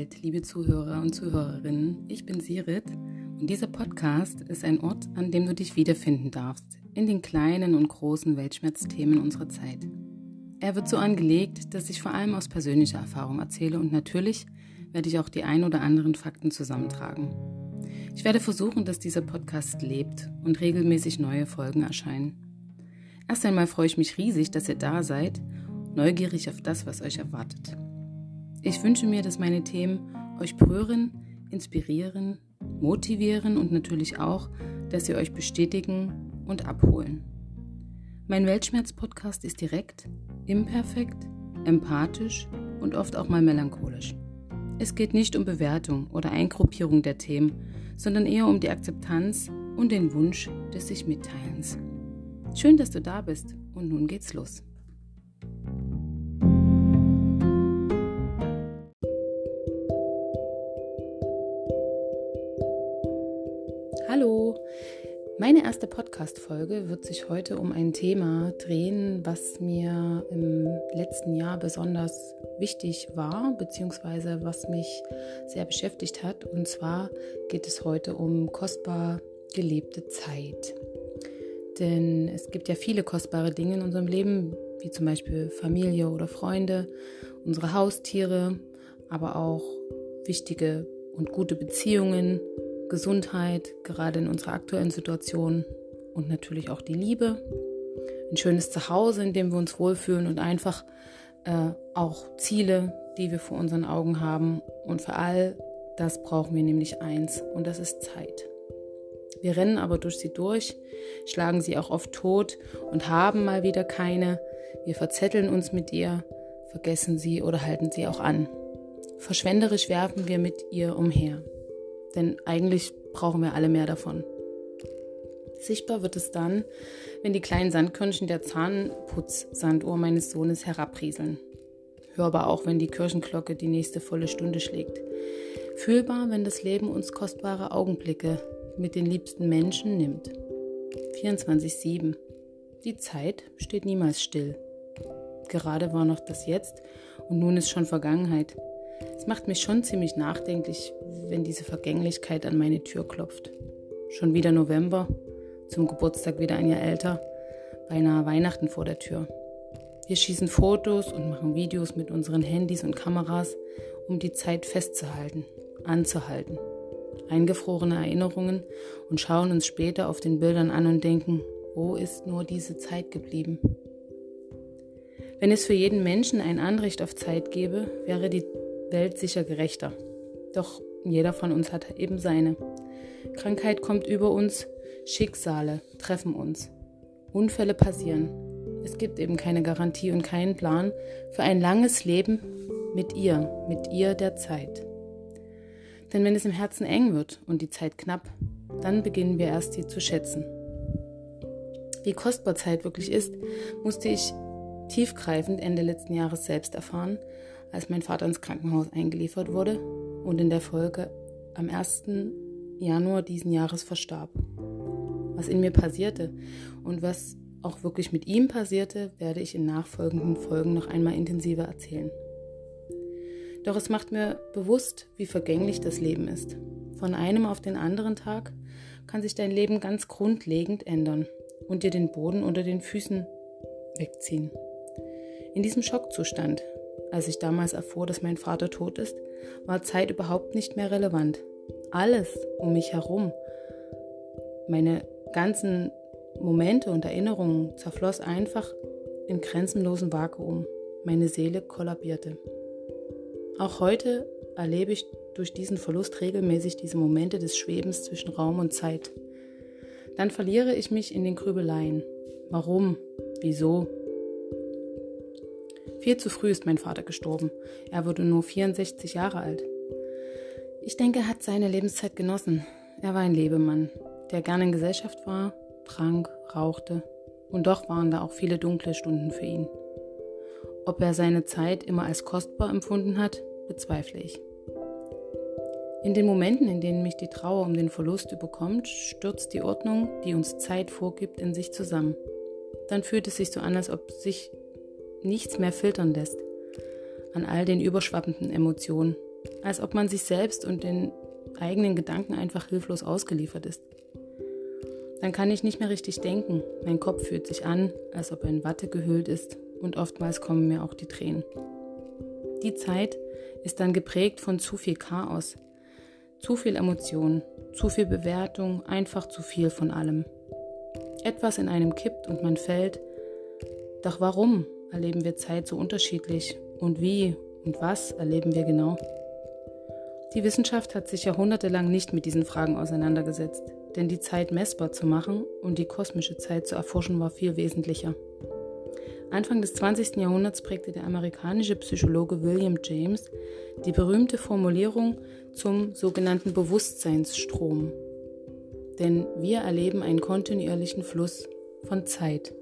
Welt, liebe Zuhörer und Zuhörerinnen. Ich bin Sirit und dieser Podcast ist ein Ort, an dem du dich wiederfinden darfst, in den kleinen und großen Weltschmerzthemen unserer Zeit. Er wird so angelegt, dass ich vor allem aus persönlicher Erfahrung erzähle und natürlich werde ich auch die ein oder anderen Fakten zusammentragen. Ich werde versuchen, dass dieser Podcast lebt und regelmäßig neue Folgen erscheinen. Erst einmal freue ich mich riesig, dass ihr da seid, neugierig auf das, was euch erwartet. Ich wünsche mir, dass meine Themen euch berühren, inspirieren, motivieren und natürlich auch, dass sie euch bestätigen und abholen. Mein Weltschmerz-Podcast ist direkt, imperfekt, empathisch und oft auch mal melancholisch. Es geht nicht um Bewertung oder Eingruppierung der Themen, sondern eher um die Akzeptanz und den Wunsch des sich Mitteilens. Schön, dass du da bist und nun geht's los. Meine erste Podcast-Folge wird sich heute um ein Thema drehen, was mir im letzten Jahr besonders wichtig war, beziehungsweise was mich sehr beschäftigt hat. Und zwar geht es heute um kostbar gelebte Zeit. Denn es gibt ja viele kostbare Dinge in unserem Leben, wie zum Beispiel Familie oder Freunde, unsere Haustiere, aber auch wichtige und gute Beziehungen, Gesundheit, gerade in unserer aktuellen Situation und natürlich auch die Liebe. Ein schönes Zuhause, in dem wir uns wohlfühlen und einfach äh, auch Ziele, die wir vor unseren Augen haben. Und für all das brauchen wir nämlich eins und das ist Zeit. Wir rennen aber durch sie durch, schlagen sie auch oft tot und haben mal wieder keine. Wir verzetteln uns mit ihr, vergessen sie oder halten sie auch an. Verschwenderisch werfen wir mit ihr umher. Denn eigentlich brauchen wir alle mehr davon. Sichtbar wird es dann, wenn die kleinen Sandkörnchen der Zahnputzsanduhr meines Sohnes herabrieseln. Hörbar auch, wenn die Kirchenglocke die nächste volle Stunde schlägt. Fühlbar, wenn das Leben uns kostbare Augenblicke mit den liebsten Menschen nimmt. 24-7. Die Zeit steht niemals still. Gerade war noch das Jetzt und nun ist schon Vergangenheit. Es macht mich schon ziemlich nachdenklich, wenn diese Vergänglichkeit an meine Tür klopft. Schon wieder November, zum Geburtstag wieder ein Jahr älter, beinahe Weihnachten vor der Tür. Wir schießen Fotos und machen Videos mit unseren Handys und Kameras, um die Zeit festzuhalten, anzuhalten. Eingefrorene Erinnerungen und schauen uns später auf den Bildern an und denken, wo ist nur diese Zeit geblieben? Wenn es für jeden Menschen ein Anrecht auf Zeit gäbe, wäre die Welt sicher gerechter. Doch jeder von uns hat eben seine. Krankheit kommt über uns, Schicksale treffen uns. Unfälle passieren. Es gibt eben keine Garantie und keinen Plan für ein langes Leben mit ihr, mit ihr der Zeit. Denn wenn es im Herzen eng wird und die Zeit knapp, dann beginnen wir erst sie zu schätzen. Wie kostbar Zeit wirklich ist, musste ich tiefgreifend Ende letzten Jahres selbst erfahren, als mein Vater ins Krankenhaus eingeliefert wurde und in der Folge am 1. Januar diesen Jahres verstarb. Was in mir passierte und was auch wirklich mit ihm passierte, werde ich in nachfolgenden Folgen noch einmal intensiver erzählen. Doch es macht mir bewusst, wie vergänglich das Leben ist. Von einem auf den anderen Tag kann sich dein Leben ganz grundlegend ändern und dir den Boden unter den Füßen wegziehen. In diesem Schockzustand als ich damals erfuhr, dass mein Vater tot ist, war Zeit überhaupt nicht mehr relevant. Alles um mich herum, meine ganzen Momente und Erinnerungen zerfloss einfach in grenzenlosen Vakuum. Meine Seele kollabierte. Auch heute erlebe ich durch diesen Verlust regelmäßig diese Momente des Schwebens zwischen Raum und Zeit. Dann verliere ich mich in den Grübeleien. Warum? Wieso? Viel zu früh ist mein Vater gestorben. Er wurde nur 64 Jahre alt. Ich denke, er hat seine Lebenszeit genossen. Er war ein Lebemann, der gerne in Gesellschaft war, trank, rauchte. Und doch waren da auch viele dunkle Stunden für ihn. Ob er seine Zeit immer als kostbar empfunden hat, bezweifle ich. In den Momenten, in denen mich die Trauer um den Verlust überkommt, stürzt die Ordnung, die uns Zeit vorgibt, in sich zusammen. Dann fühlt es sich so an, als ob sich nichts mehr filtern lässt an all den überschwappenden Emotionen als ob man sich selbst und den eigenen Gedanken einfach hilflos ausgeliefert ist. Dann kann ich nicht mehr richtig denken. Mein Kopf fühlt sich an, als ob er in Watte gehüllt ist und oftmals kommen mir auch die Tränen. Die Zeit ist dann geprägt von zu viel Chaos, zu viel Emotion, zu viel Bewertung, einfach zu viel von allem. Etwas in einem kippt und man fällt. Doch warum erleben wir Zeit so unterschiedlich und wie und was erleben wir genau? Die Wissenschaft hat sich jahrhundertelang nicht mit diesen Fragen auseinandergesetzt, denn die Zeit messbar zu machen und die kosmische Zeit zu erforschen war viel wesentlicher. Anfang des 20. Jahrhunderts prägte der amerikanische Psychologe William James die berühmte Formulierung zum sogenannten Bewusstseinsstrom. Denn wir erleben einen kontinuierlichen Fluss von Zeit.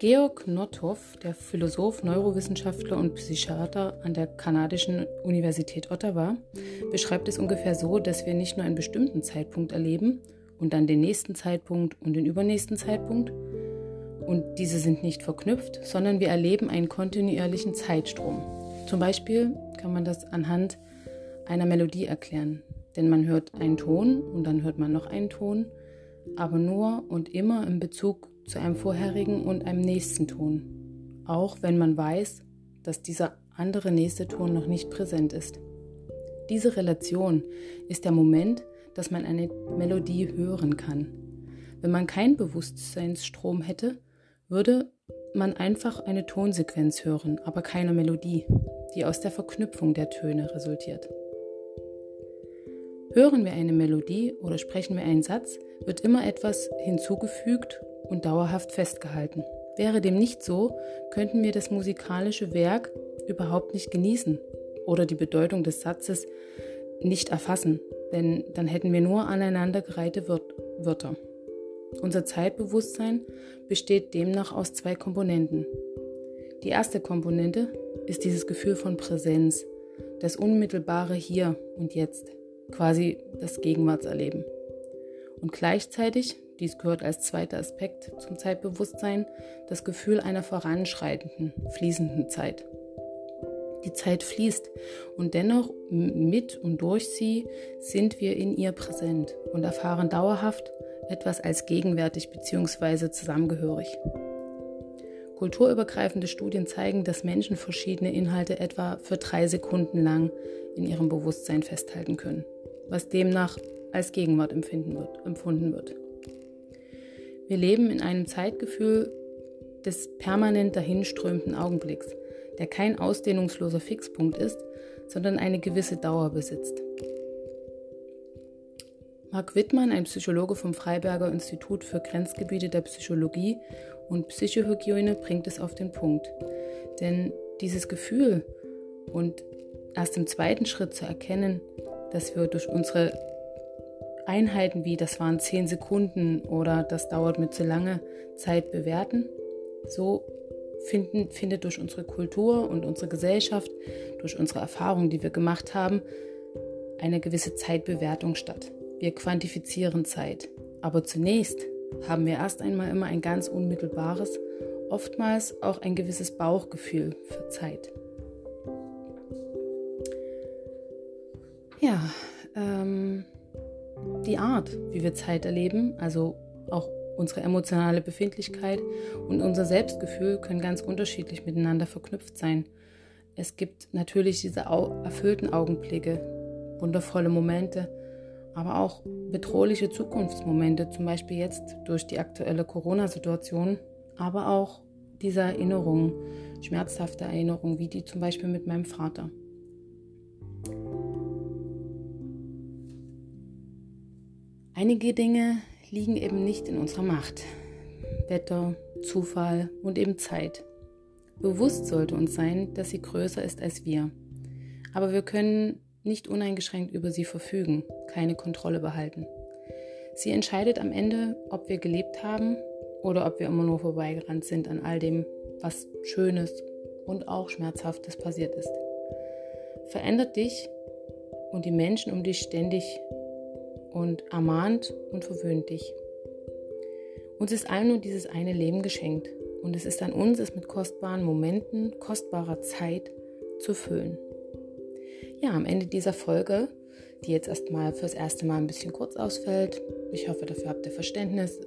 Georg Nothoff, der Philosoph, Neurowissenschaftler und Psychiater an der kanadischen Universität Ottawa, beschreibt es ungefähr so, dass wir nicht nur einen bestimmten Zeitpunkt erleben und dann den nächsten Zeitpunkt und den übernächsten Zeitpunkt, und diese sind nicht verknüpft, sondern wir erleben einen kontinuierlichen Zeitstrom. Zum Beispiel kann man das anhand einer Melodie erklären, denn man hört einen Ton und dann hört man noch einen Ton, aber nur und immer in Bezug zu einem vorherigen und einem nächsten Ton, auch wenn man weiß, dass dieser andere nächste Ton noch nicht präsent ist. Diese Relation ist der Moment, dass man eine Melodie hören kann. Wenn man keinen Bewusstseinsstrom hätte, würde man einfach eine Tonsequenz hören, aber keine Melodie, die aus der Verknüpfung der Töne resultiert. Hören wir eine Melodie oder sprechen wir einen Satz, wird immer etwas hinzugefügt und dauerhaft festgehalten. Wäre dem nicht so, könnten wir das musikalische Werk überhaupt nicht genießen oder die Bedeutung des Satzes nicht erfassen, denn dann hätten wir nur aneinandergereihte Wörter. Unser Zeitbewusstsein besteht demnach aus zwei Komponenten. Die erste Komponente ist dieses Gefühl von Präsenz, das unmittelbare Hier und Jetzt, quasi das Gegenwartserleben. Und gleichzeitig dies gehört als zweiter Aspekt zum Zeitbewusstsein, das Gefühl einer voranschreitenden, fließenden Zeit. Die Zeit fließt und dennoch mit und durch sie sind wir in ihr präsent und erfahren dauerhaft etwas als gegenwärtig bzw. zusammengehörig. Kulturübergreifende Studien zeigen, dass Menschen verschiedene Inhalte etwa für drei Sekunden lang in ihrem Bewusstsein festhalten können, was demnach als Gegenwart wird, empfunden wird. Wir leben in einem Zeitgefühl des permanent dahinströmenden Augenblicks, der kein ausdehnungsloser Fixpunkt ist, sondern eine gewisse Dauer besitzt. Marc Wittmann, ein Psychologe vom Freiberger Institut für Grenzgebiete der Psychologie und Psychohygiene, bringt es auf den Punkt. Denn dieses Gefühl und erst im zweiten Schritt zu erkennen, dass wir durch unsere Einheiten wie das waren 10 Sekunden oder das dauert mir zu lange Zeit bewerten. So finden, findet durch unsere Kultur und unsere Gesellschaft, durch unsere Erfahrungen, die wir gemacht haben, eine gewisse Zeitbewertung statt. Wir quantifizieren Zeit. Aber zunächst haben wir erst einmal immer ein ganz unmittelbares, oftmals auch ein gewisses Bauchgefühl für Zeit. Ja, ähm, die Art, wie wir Zeit erleben, also auch unsere emotionale Befindlichkeit und unser Selbstgefühl können ganz unterschiedlich miteinander verknüpft sein. Es gibt natürlich diese erfüllten Augenblicke, wundervolle Momente, aber auch bedrohliche Zukunftsmomente, zum Beispiel jetzt durch die aktuelle Corona-Situation, aber auch diese Erinnerungen, schmerzhafte Erinnerungen, wie die zum Beispiel mit meinem Vater. Einige Dinge liegen eben nicht in unserer Macht. Wetter, Zufall und eben Zeit. Bewusst sollte uns sein, dass sie größer ist als wir. Aber wir können nicht uneingeschränkt über sie verfügen, keine Kontrolle behalten. Sie entscheidet am Ende, ob wir gelebt haben oder ob wir immer nur vorbeigerannt sind an all dem, was Schönes und auch Schmerzhaftes passiert ist. Verändert dich und die Menschen um dich ständig und ermahnt und verwöhnt dich. Uns ist allen nur dieses eine Leben geschenkt Und es ist an uns, es mit kostbaren Momenten, kostbarer Zeit zu füllen. Ja, am Ende dieser Folge, die jetzt erstmal fürs erste Mal ein bisschen kurz ausfällt, ich hoffe, dafür habt ihr Verständnis.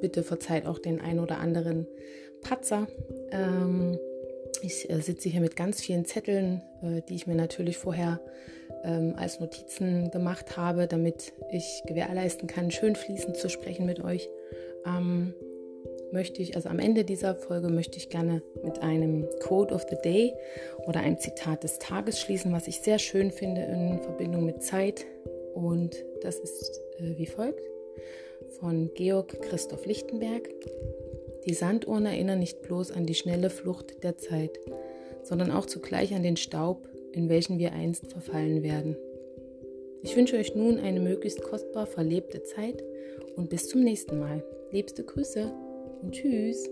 Bitte verzeiht auch den ein oder anderen Patzer. Ähm, ich äh, sitze hier mit ganz vielen Zetteln, äh, die ich mir natürlich vorher ähm, als Notizen gemacht habe, damit ich gewährleisten kann, schön fließend zu sprechen mit euch. Ähm, möchte ich, also am Ende dieser Folge möchte ich gerne mit einem Quote of the Day oder einem Zitat des Tages schließen, was ich sehr schön finde in Verbindung mit Zeit. Und das ist äh, wie folgt von Georg Christoph Lichtenberg. Die Sanduhren erinnern nicht bloß an die schnelle Flucht der Zeit, sondern auch zugleich an den Staub, in welchen wir einst verfallen werden. Ich wünsche euch nun eine möglichst kostbar verlebte Zeit und bis zum nächsten Mal. Liebste Grüße und tschüss.